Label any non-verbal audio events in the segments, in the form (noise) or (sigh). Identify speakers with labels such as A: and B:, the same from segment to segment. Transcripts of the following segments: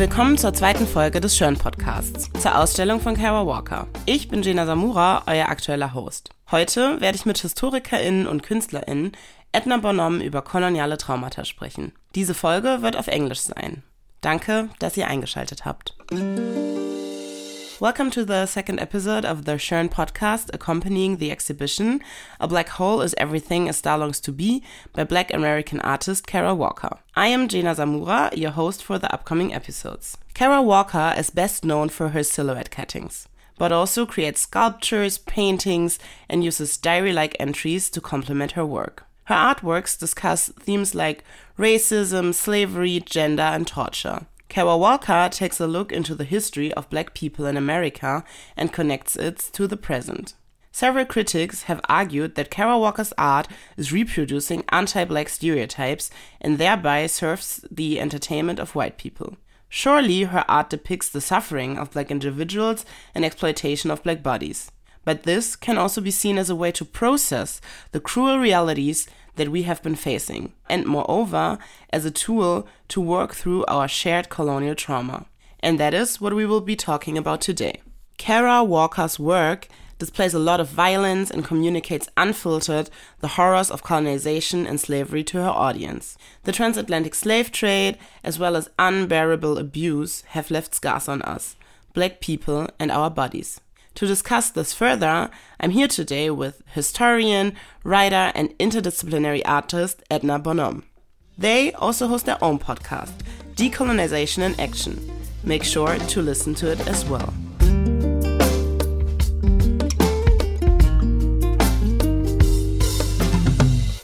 A: Willkommen zur zweiten Folge des Schön Podcasts, zur Ausstellung von Kara Walker. Ich bin Gina Samura, euer aktueller Host. Heute werde ich mit HistorikerInnen und KünstlerInnen Edna Bonhomme über koloniale Traumata sprechen. Diese Folge wird auf Englisch sein. Danke, dass ihr eingeschaltet habt. Welcome to the second episode of the Schirn podcast accompanying the exhibition A Black Hole is Everything a Star Longs to Be by Black American artist Kara Walker. I am Jena Samura, your host for the upcoming episodes. Kara Walker is best known for her silhouette cuttings, but also creates sculptures, paintings, and uses diary like entries to complement her work. Her artworks discuss themes like racism, slavery, gender, and torture. Kara Walker takes a look into the history of black people in America and connects it to the present. Several critics have argued that Kara Walker's art is reproducing anti black stereotypes and thereby serves the entertainment of white people. Surely her art depicts the suffering of black individuals and exploitation of black bodies. But this can also be seen as a way to process the cruel realities that we have been facing, and moreover, as a tool to work through our shared colonial trauma. And that is what we will be talking about today. Kara Walker's work displays a lot of violence and communicates unfiltered the horrors of colonization and slavery to her audience. The transatlantic slave trade, as well as unbearable abuse, have left scars on us, black people, and our bodies. To discuss this further, I'm here today with historian, writer, and interdisciplinary artist Edna Bonhomme. They also host their own podcast, Decolonization in Action. Make sure to listen to it as well.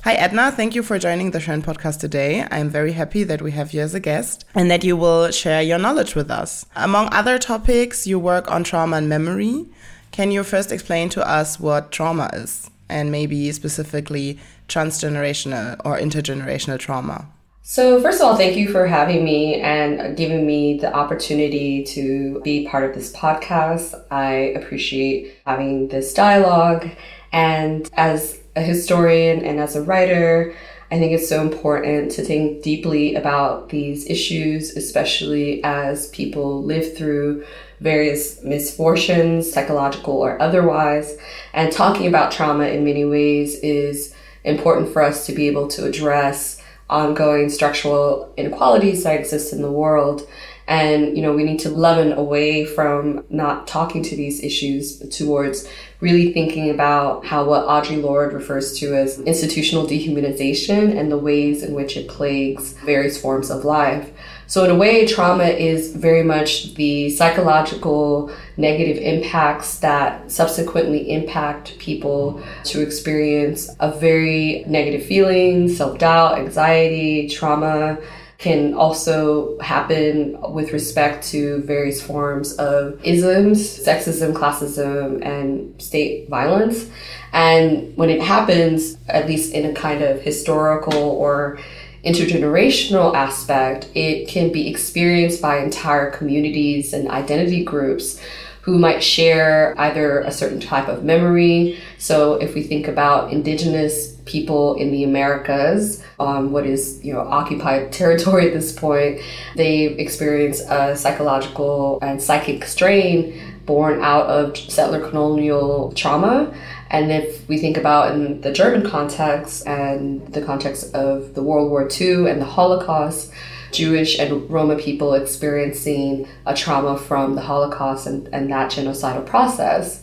A: Hi, Edna. Thank you for joining the Schirn podcast today. I'm very happy that we have you as a guest and that you will share your knowledge with us. Among other topics, you work on trauma and memory. Can you first explain to us what trauma is and maybe specifically transgenerational or intergenerational trauma?
B: So, first of all, thank you for having me and giving me the opportunity to be part of this podcast. I appreciate having this dialogue. And as a historian and as a writer, I think it's so important to think deeply about these issues, especially as people live through various misfortunes, psychological or otherwise. And talking about trauma in many ways is important for us to be able to address ongoing structural inequalities that exist in the world and, you know, we need to leaven away from not talking to these issues towards really thinking about how what Audre Lorde refers to as institutional dehumanization and the ways in which it plagues various forms of life. So in a way, trauma is very much the psychological negative impacts that subsequently impact people to experience a very negative feeling, self-doubt, anxiety, trauma, can also happen with respect to various forms of isms, sexism, classism, and state violence. And when it happens, at least in a kind of historical or intergenerational aspect, it can be experienced by entire communities and identity groups who might share either a certain type of memory. So if we think about indigenous people in the Americas, um, what is you know occupied (laughs) territory at this point, they experience a psychological and psychic strain born out of settler colonial trauma. And if we think about in the German context and the context of the World War II and the Holocaust, Jewish and Roma people experiencing a trauma from the Holocaust and, and that genocidal process.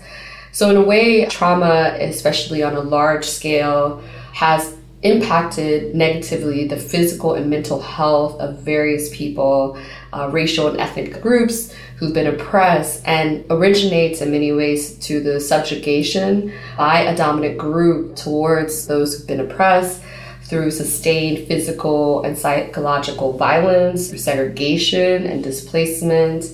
B: So, in a way, trauma, especially on a large scale, has impacted negatively the physical and mental health of various people, uh, racial and ethnic groups who've been oppressed, and originates in many ways to the subjugation by a dominant group towards those who've been oppressed through sustained physical and psychological violence, through segregation and displacement,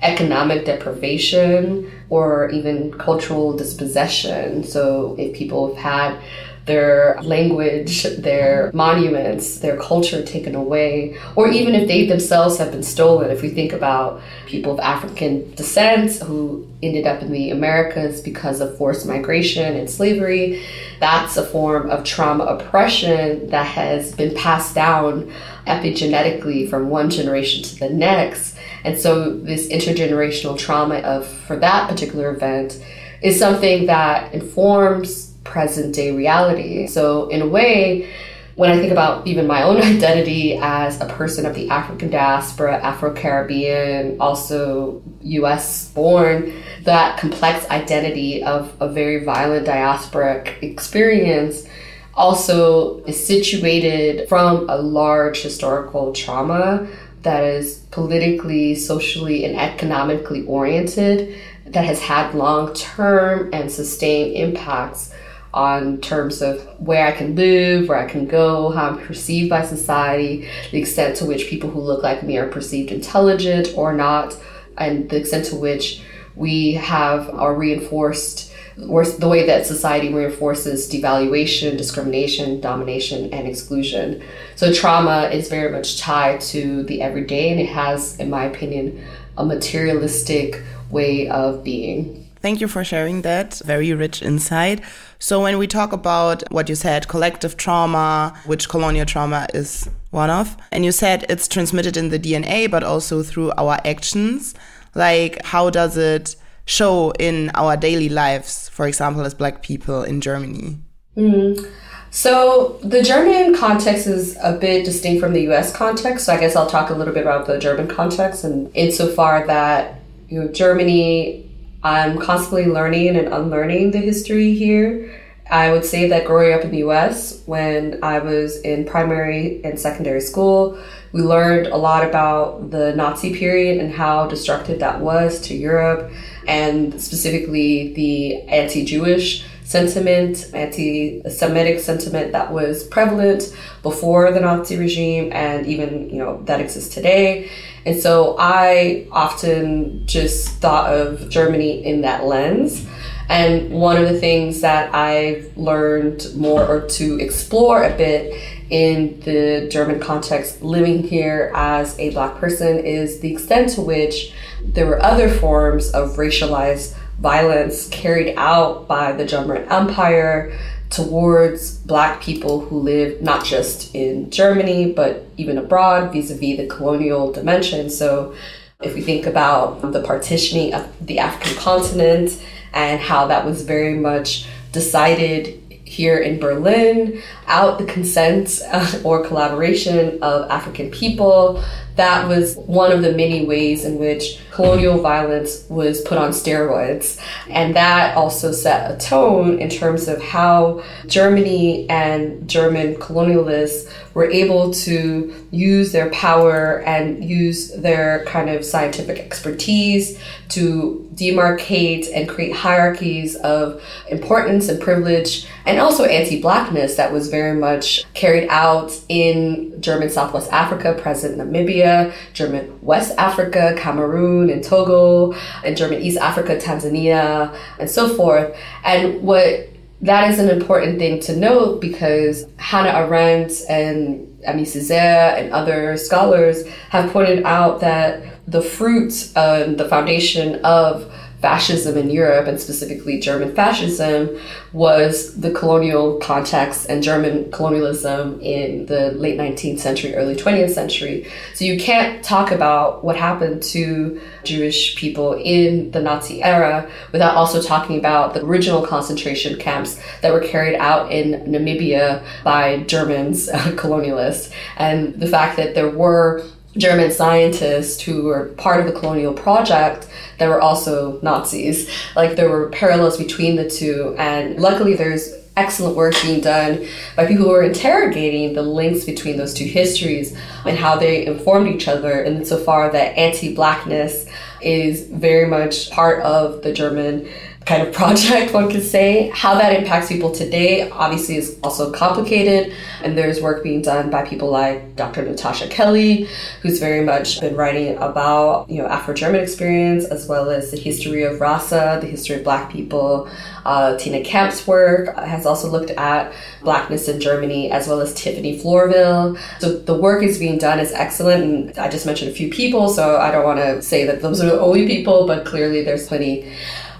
B: economic deprivation, or even cultural dispossession. So if people have had their language, their monuments, their culture taken away, or even if they themselves have been stolen. If we think about people of African descent who ended up in the Americas because of forced migration and slavery, that's a form of trauma oppression that has been passed down epigenetically from one generation to the next And so this intergenerational trauma of for that particular event is something that informs present day reality. So in a way, when I think about even my own (laughs) identity as a person of the African diaspora, Afro Caribbean, also US born, that complex identity of a very violent diasporic experience also is situated from a large historical trauma that is politically, socially, and economically oriented, that has had long term and sustained impacts on terms of where I can live, where I can go, how I'm perceived by society, the extent to which people who look like me are perceived intelligent or not, and the extent to which we have our reinforced or the way that society reinforces devaluation, discrimination, domination, and exclusion. So trauma is very much tied to the everyday, and it has, in my opinion, a materialistic way of being.
A: Thank you for sharing that. Very rich insight. So, when we talk about what you said, collective trauma, which colonial trauma is one of, and you said it's transmitted in the DNA, but also through our actions, like how does it show in our daily lives, for example, as Black people in Germany?
B: Mm. So, the German context is a bit distinct from the US context. So, I guess I'll talk a little bit about the German context, and insofar that you know, Germany I'm constantly learning and unlearning the history here. I would say that growing up in the US, when I was in primary and secondary school, we learned a lot about the Nazi period and how destructive that was to Europe, and specifically the anti Jewish sentiment, anti Semitic sentiment that was prevalent before the Nazi regime and even, you know, that exists today. And so I often just thought of Germany in that lens. And one of the things that I've learned more or to explore a bit in the German context, living here as a Black person, is the extent to which there were other forms of racialized violence carried out by the German Empire towards black people who live not just in Germany, but even abroad vis a vis the colonial dimension. So, if we think about the partitioning of the African continent and how that was very much decided here in Berlin, out the consent uh, or collaboration of African people, that was one of the many ways in which colonial violence was put on steroids. And that also set a tone in terms of how Germany and German colonialists were able to use their power and use their kind of scientific expertise to demarcate and create hierarchies of importance and privilege and also anti-blackness that was very much carried out in German Southwest Africa, present Namibia, German West Africa, Cameroon and Togo, and German East Africa, Tanzania, and so forth. And what that is an important thing to note because Hannah Arendt and Aimé Césaire and other scholars have pointed out that the fruit and the foundation of fascism in Europe, and specifically German fascism, was the colonial context and German colonialism in the late 19th century, early 20th century. So you can't talk about what happened to Jewish people in the Nazi era without also talking about the original concentration camps that were carried out in Namibia by Germans, (laughs) colonialists, and the fact that there were German scientists who were part of the colonial project that were also Nazis. Like there were parallels between the two, and luckily there's excellent work being done by people who are interrogating the links between those two histories and how they informed each other insofar that anti-blackness is very much part of the German kind of (laughs) project, one could say. How that impacts people today obviously is also complicated, and there's work being done by people like Dr. Natasha Kelly, who's very much been writing about you know Afro-German experience as well as the history of Rasa, the history of Black people. Uh, Tina Campt's work has also looked at Blackness in Germany, as well as Tiffany Florvil. So the work is being done is excellent, and I just mentioned a few people, so I don't want to say that those are the only people, but clearly there's plenty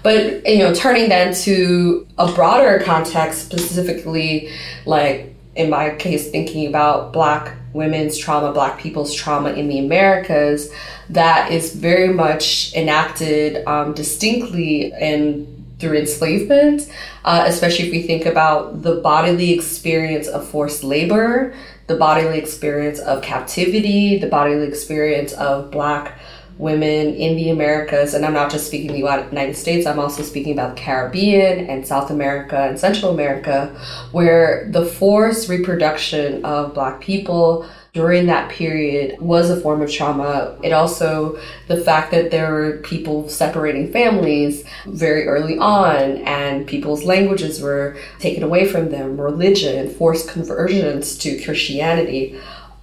B: but you know, turning that to a broader context, specifically like in my case, thinking about Black women's trauma, black people's trauma in the Americas that is very much enacted um, distinctly in through enslavement, uh, especially if we think about the bodily experience of forced labor, the bodily experience of captivity, the bodily experience of black women in the Americas, and I'm not just speaking the United States, I'm also speaking about the Caribbean and South America and Central America, where the forced reproduction of Black people during that period was a form of trauma. It also, the fact that there were people separating families very early on and people's languages were taken away from them, religion, forced conversions to Christianity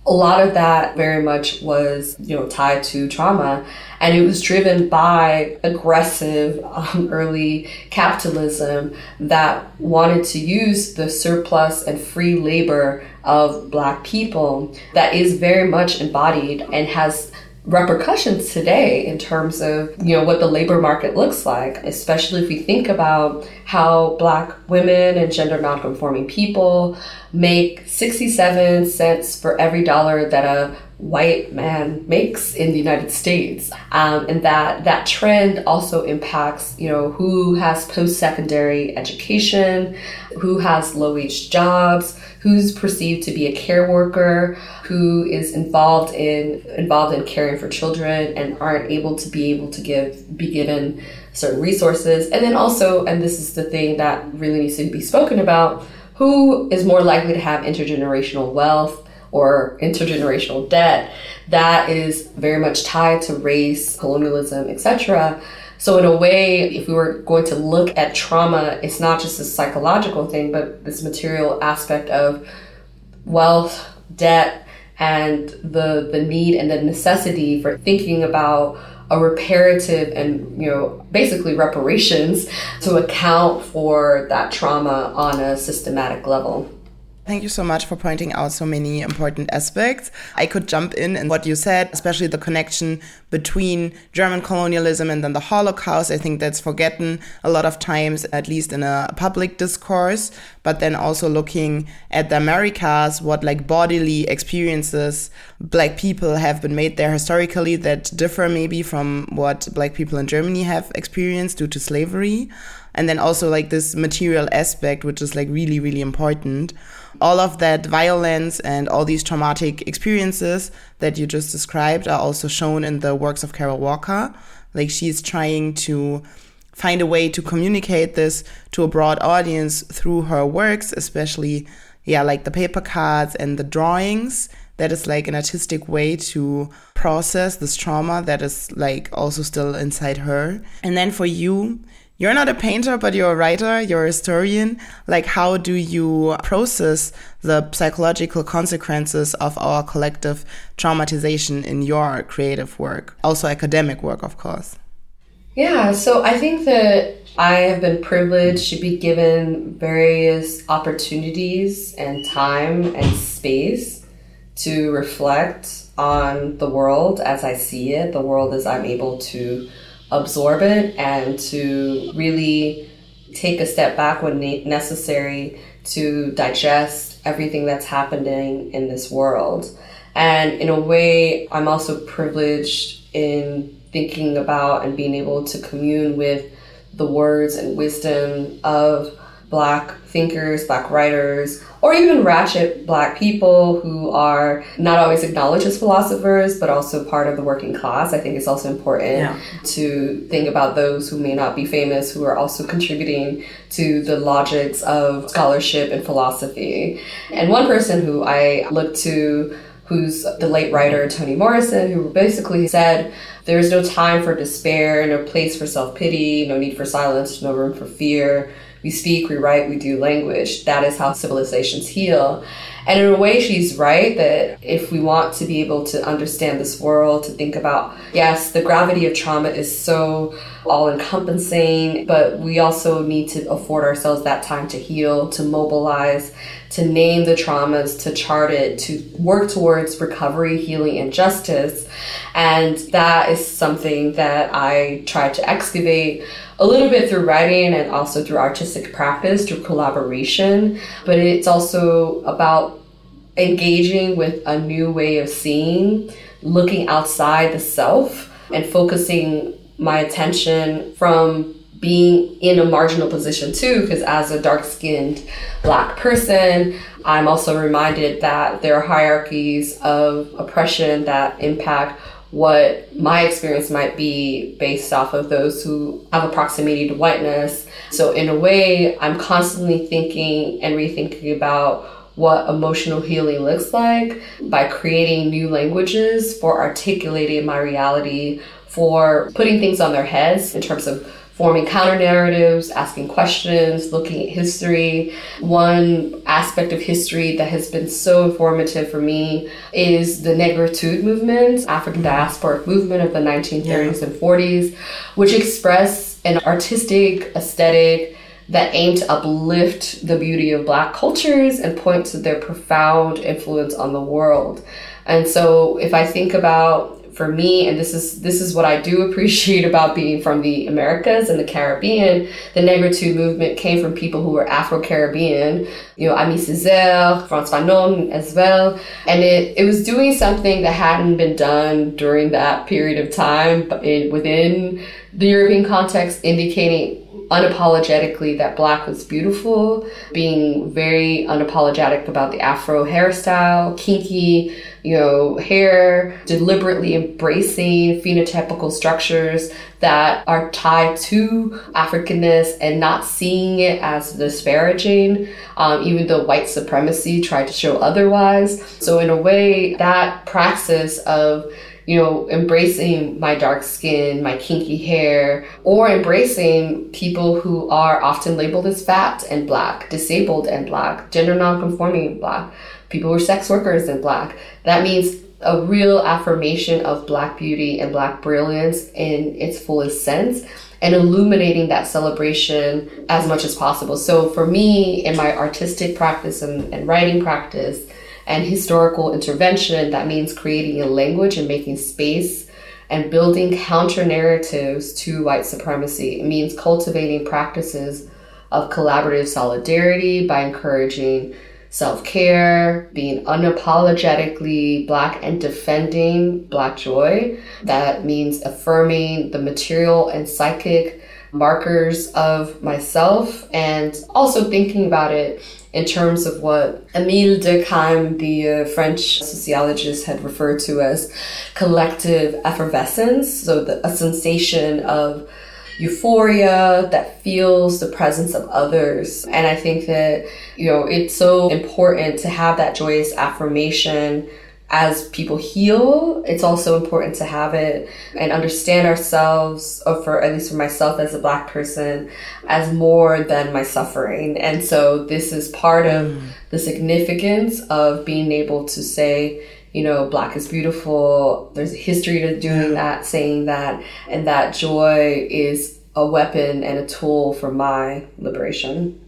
B: a lot of that very much was you know tied to trauma. And it was driven by aggressive um, early capitalism that wanted to use the surplus and free labor of black people that is very much embodied and has repercussions today in terms of you know what the labor market looks like especially if we think about how black women and gender nonconforming people make 67 cents for every dollar that a white man makes in the United States. Um, and that that trend also impacts, you know, who has post-secondary education, who has low-wage jobs, who's perceived to be a care worker, who is involved in involved in caring for children and aren't able to be able to give be given certain resources. And then also, and this is the thing that really needs to be spoken about, who is more likely to have intergenerational wealth or intergenerational debt that is very much tied to race, colonialism, etc. So, in a way, if we were going to look at trauma, it's not just a psychological thing, but this material aspect of wealth, debt, and the, the need and the necessity for thinking about a reparative and you know basically reparations to account for that trauma on a systematic level
A: Thank you so much for pointing out so many important aspects. I could jump in and what you said, especially the connection between German colonialism and then the Holocaust. I think that's forgotten a lot of times, at least in a public discourse. But then also looking at the Americas, what like bodily experiences black people have been made there historically that differ maybe from what black people in Germany have experienced due to slavery. And then also like this material aspect, which is like really, really important all of that violence and all these traumatic experiences that you just described are also shown in the works of Kara Walker. Like she's trying to find a way to communicate this to a broad audience through her works, especially, yeah, like the paper cards and the drawings. That is like an artistic way to process this trauma that is like also still inside her. And then for you, you're not a painter, but you're a writer, you're a historian. Like, how do you process the psychological consequences of our collective traumatization in your creative work? Also, academic work, of course.
B: Yeah, so I think that I have been privileged to be given various opportunities and time and space to reflect on the world as I see it, the world as I'm able to absorb it and to really take a step back when necessary to digest everything that's happening in this world. And in a way, I'm also privileged in thinking about and being able to commune with the words and wisdom of Black thinkers, Black writers, or even ratchet Black people who are not always acknowledged as philosophers, but also part of the working class. I think it's also important yeah. to think about those who may not be famous, who are also contributing to the logics of scholarship and philosophy. And one person who I look to who's the late writer Toni Morrison, who basically said, There is no time for despair, no place for self pity, no need for silence, no room for fear we speak, we write, we do language. That is how civilizations heal. And in a way, she's right that if we want to be able to understand this world, to think about, yes, the gravity of trauma is so all encompassing, but we also need to afford ourselves that time to heal, to mobilize, to name the traumas, to chart it, to work towards recovery, healing, and justice. And that is something that I try to excavate a little bit through writing and also through artistic practice, through collaboration. But it's also about engaging with a new way of seeing, looking outside the self, and focusing my attention from being in a marginal position too, because as a dark skinned black person, I'm also reminded that there are hierarchies of oppression that impact what my experience might be based off of those who have a proximity to whiteness. So, in a way, I'm constantly thinking and rethinking about what emotional healing looks like by creating new languages for articulating my reality, for putting things on their heads in terms of forming counter narratives, asking questions, looking at history. One aspect of history that has been so informative for me is the Negritude movement, African mm-hmm. diasporic movement of the 1930s yeah. and 40s, which express an artistic aesthetic that aim to uplift the beauty of black cultures and point to their profound influence on the world. And so if I think about for me, and this is this is what I do appreciate (laughs) about being from the Americas and the Caribbean, the Negritude movement came from people who were Afro-Caribbean, you know, Aimé Césaire, Frantz Fanon as well. And it, it was doing something that hadn't been done during that period of time in, within the European context, indicating unapologetically that black was beautiful, being very unapologetic about the afro hairstyle, kinky, you know, hair, deliberately embracing phenotypical structures that are tied to Africanness and not seeing it as disparaging, um, even though white supremacy tried to show otherwise. So, in a way, that praxis of you know, embracing my dark skin, my kinky hair, or embracing people who are often labeled as fat and black, disabled and black, gender nonconforming and black, people who are sex workers and black. That means a real affirmation of black beauty and black brilliance in its fullest sense and illuminating that celebration as much as possible. So for me, in my artistic practice and, and writing practice, and historical intervention, that means creating a language and making space and building counter narratives to white supremacy. It means cultivating practices of collaborative solidarity by encouraging self care, being unapologetically Black and defending Black joy. That means affirming the material and psychic markers of myself and also thinking about it in terms of what Émile Durkheim, the uh, French sociologist, had referred to as collective effervescence. So, the, a sensation of euphoria that feels the presence of others. And I think that, you know, it's so important to have that joyous affirmation as people heal, it's also important to have it and understand ourselves, or for at least for myself as a black person, as more than my suffering. And so this is part of mm. the significance of being able to say, you know, black is beautiful. There's a history to doing that, saying that, and that joy is a weapon and a tool for my liberation.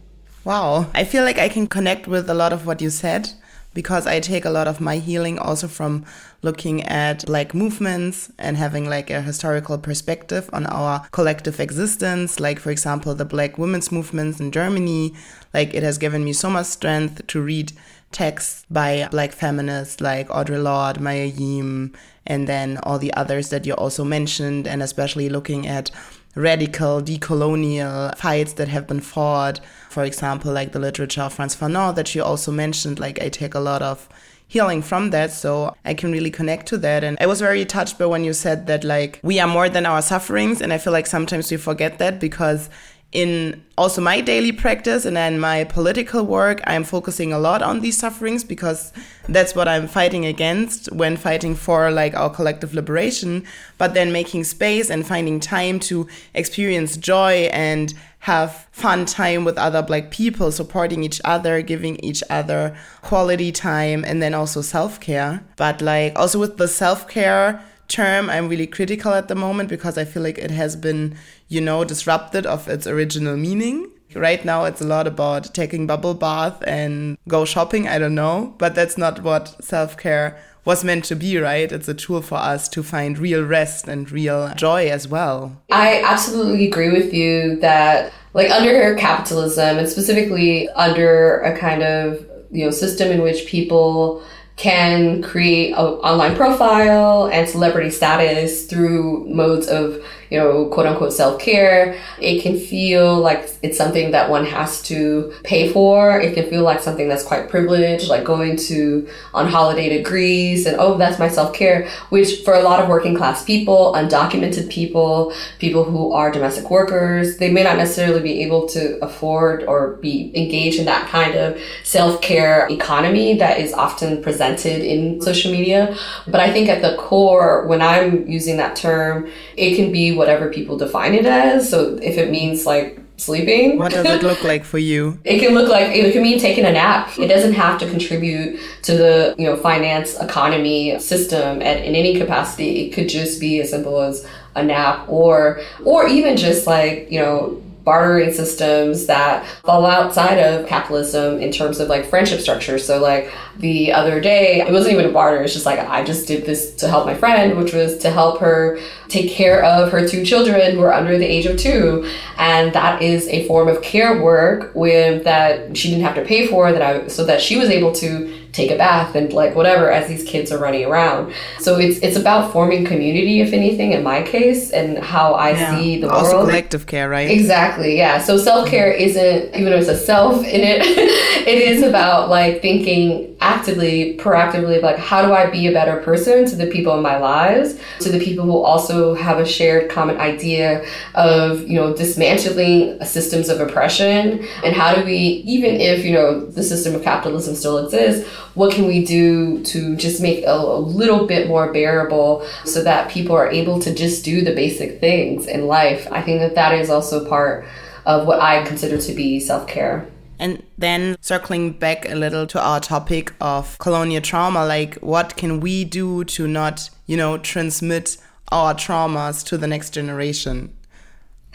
A: Wow. I feel like I can connect with a lot of what you said because I take a lot of my healing also from looking at black movements and having like a historical perspective on our collective existence. Like, for example, the black women's movements in Germany. Like, it has given me so much strength to read texts by black feminists like Audre Lorde, May Ayim, and then all the others that you also mentioned, and especially looking at radical decolonial fights that have been fought. For example, like the literature of Frantz Fanon that you also mentioned, like I take a lot of healing from that so i can really connect to that and i was very touched by when you said that like we are more than our sufferings and i feel like sometimes we forget that because in also my daily practice and then my political work, I'm focusing a lot on these sufferings because that's what I'm fighting against when fighting for like our collective liberation. But then making space and finding time to experience joy and have fun time with other black people, supporting each other, giving each other quality time, and then also self care. But like also with the self care term I'm really critical at the moment because I feel like it has been, you know, disrupted of its original meaning. Right now it's a lot about taking bubble bath and go shopping, I don't know, but that's not what self-care was meant to be, right? It's a tool for us to find real rest and real joy as well.
B: I absolutely agree with you that like under capitalism and specifically under a kind of you know system in which people can create an online profile and celebrity status through modes of you know, quote unquote self care. It can feel like it's something that one has to pay for. It can feel like something that's quite privileged, like going to on holiday to Greece and oh, that's my self care, which for a lot of working class people, undocumented people, people who are domestic workers, they may not necessarily be able to afford or be engaged in that kind of self care economy that is often presented in social media. But I think at the core, when I'm using that term, it can be whatever people define it as. So if it means like sleeping.
A: What does it look like for you? (laughs)
B: it can look like it can mean taking a nap. It doesn't have to contribute to the, you know, finance economy system at, in any capacity. It could just be as simple as a nap or or even just like, you know, bartering systems that fall outside of capitalism in terms of like friendship structures. So like the other day, it wasn't even a barter. It's just like I just did this to help my friend, which was to help her take care of her two children who are under the age of two. And that is a form of care work with that she didn't have to pay for that I so that she was able to take a bath and like whatever as these kids are running around. So it's it's about forming community, if anything, in my case, and how I yeah. see the
A: also
B: world.
A: Also collective care, right?
B: Exactly. Yeah. So self care isn't even though it's a self in it, (laughs) it is about like thinking actively, proactively, like how do I be a better person to the people in my lives, to the people who also have a shared common idea of you know dismantling systems of oppression, and how do we even if you know the system of capitalism still exists what can we do to just make a, a little bit more bearable so that people are able to just do the basic things in life? I think that that is also part of what I consider to be self care.
A: And then circling back a little to our topic of colonial trauma, like what can we do to not, you know, transmit our traumas to the next generation?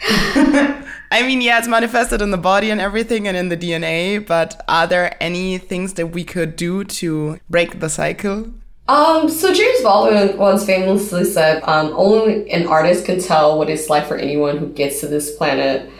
A: (laughs) I mean, yeah, it's manifested in the body and everything and in the DNA, but are there any things that we could do to break the cycle?
B: Um, so James Baldwin once famously said, um, only an artist can tell what it's like for anyone who gets to this planet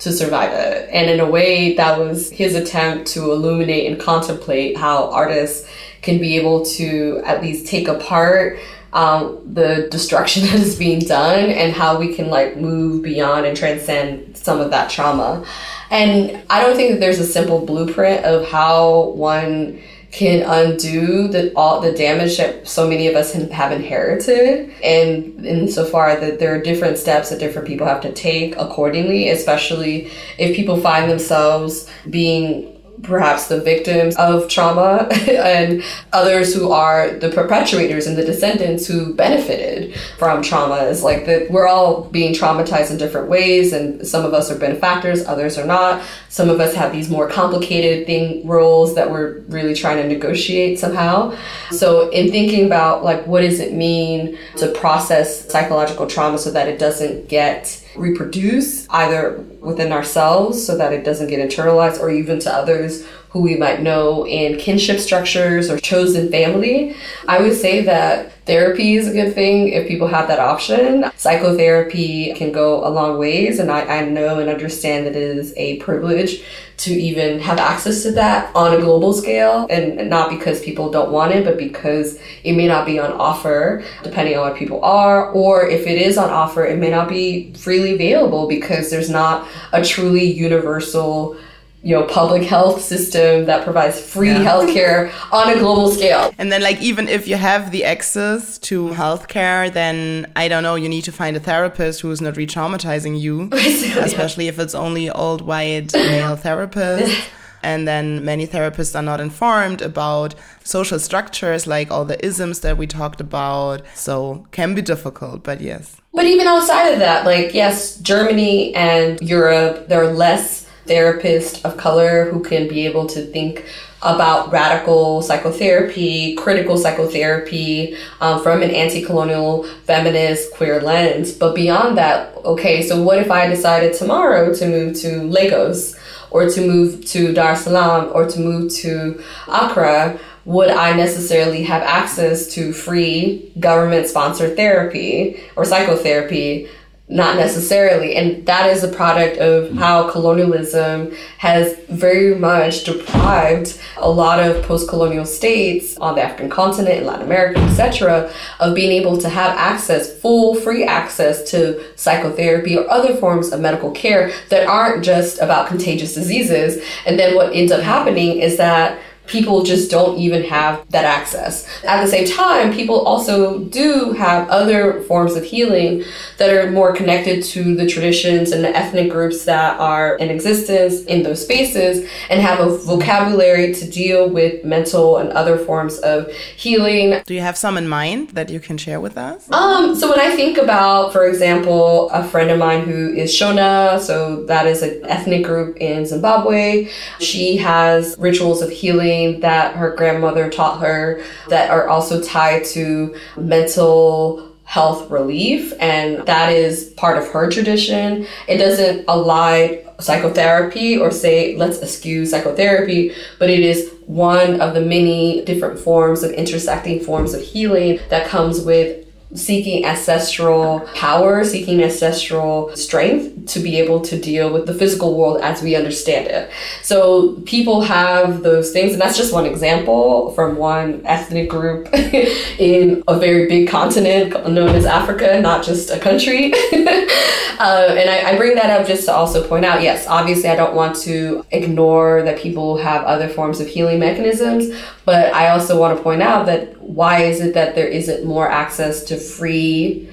B: to survive it. And in a way, that was his attempt to illuminate and contemplate how artists can be able to at least take apart um, the destruction (laughs) that is being done and how we can like move beyond and transcend some of that trauma. And I don't think that there's a simple blueprint of how one can undo the all the damage that so many of us have inherited. And insofar that there are different steps that different people have to take accordingly especially if people find themselves being perhaps the victims of trauma (laughs) and others who are the perpetuators and the descendants who benefited from traumas like that we're all being traumatized in different ways and some of us are benefactors others are not. Some of us have these more complicated thing roles that we're really trying to negotiate somehow. So in thinking about like what does it mean to process psychological trauma so that it doesn't get reproduce either within ourselves so that it doesn't get internalized or even to others who we might know in kinship structures or chosen family. I would say that therapy is a good thing if people have that option. Psychotherapy can go a long ways, and I, I know and understand that it is a privilege to even have access to that on a global scale, and not because people don't want it, but because it may not be on offer depending on what people are, or if it is on offer, it may not be freely available because there's not a truly universal you know public health system that provides free yeah. healthcare on a global scale.
A: And then like even if you have the access to healthcare then i don't know you need to find a therapist who's not re-traumatizing you (laughs) especially if it's only old white male (laughs) therapists. And then many therapists are not informed about social structures like all the isms that we talked about. So can be difficult but yes.
B: But even outside of that like yes germany and europe there are less therapist of color who can be able to think about radical psychotherapy, critical psychotherapy um, from an anti colonial feminist queer lens. But beyond that, okay, so what if I decided tomorrow to move to Lagos or to move to Dar es Salaam or to move to Accra? Would I necessarily have access to free government sponsored therapy or psychotherapy not necessarily. And that is a product of mm. how colonialism has very much deprived a lot of post-colonial states on the African continent, in Latin America, etc., of being able to have access, full free access to psychotherapy or other forms of medical care that aren't just about contagious diseases. And then what ends up happening is that people just don't even have that access. At the same time, people also do have other forms of healing that are more connected to the traditions and the ethnic groups that are in existence in those spaces and have a vocabulary to deal with mental and other forms of healing.
A: Do you have some in mind that you can share with us?
B: Um, so when I think about, for example, a friend of mine who is Shona, so that is an ethnic group in Zimbabwe, she has rituals of healing that her grandmother taught her that are also tied to mental health relief and that is part of her tradition. It doesn't ally psychotherapy or say let's eschew psychotherapy but it is one of the many different forms of intersecting forms of healing that comes with seeking ancestral power, seeking ancestral strength to be able to deal with the physical world as we understand it. So people have those things, and that's just one example from one ethnic group (laughs) in a very big continent known as Africa, not just a country. (laughs) uh, and I, I bring that up just to also point out yes, obviously, I don't want to ignore that people have other forms of healing mechanisms, but I also want to point out that why is it that there isn't more access to free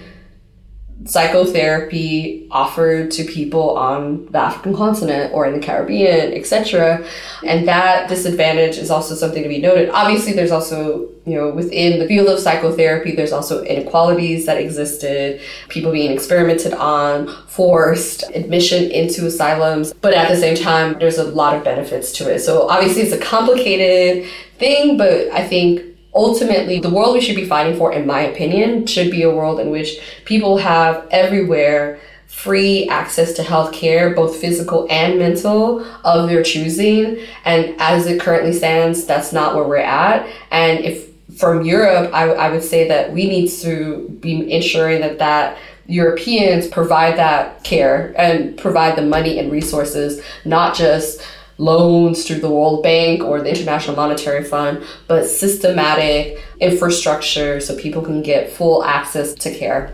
B: psychotherapy offered to people on the African continent or in the Caribbean, etc. And that disadvantage is also something to be noted. Obviously, there's also, you know, within the field of psychotherapy, there's also inequalities that existed, people being experimented on, forced admission into asylums. But at the same time, there's a lot of benefits to it. So obviously, it's a complicated thing, but I think ultimately the world we should be fighting for in my opinion should be a world in which people have everywhere free access to health care both physical and mental of their choosing. And as it currently stands that's not where we're at. And if from europe I, I would say that we need to be ensuring that that europeans provide that care and provide the money and resources not just loans through the World Bank or the International Monetary Fund, but systematic infrastructure so people can get full access to care.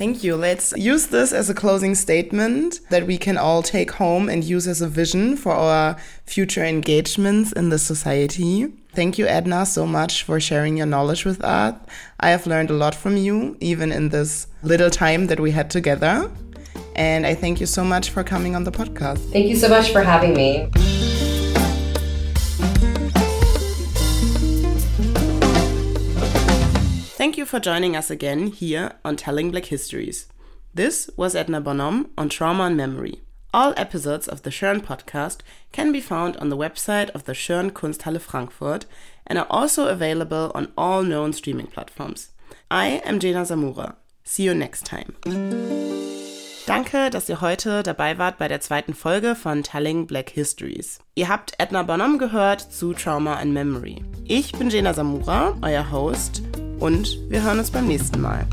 A: Thank you. Let's use this as a closing statement that we can all take home and use as a vision for our future engagements in the society. Thank you, Edna, so much for sharing your knowledge with us. I have learned a lot from you, even in this little time that we had together. And I thank you so much for coming on the podcast.
B: Thank you so much for having me.
A: Thank you for joining us again here on Telling Black Histories. This was Edna Bonhomme on Trauma and Memory. All episodes of the Schirn podcast can be found on the website of the Schirn Kunsthalle Frankfurt and are also available on all known streaming platforms. I am Jena Samura. See you next time. Danke, dass ihr heute dabei wart bei der zweiten Folge von Telling Black Histories. Ihr habt Edna Bonham gehört zu Trauma and Memory. Ich bin Jena Samura, euer Host, und wir hören uns beim nächsten Mal.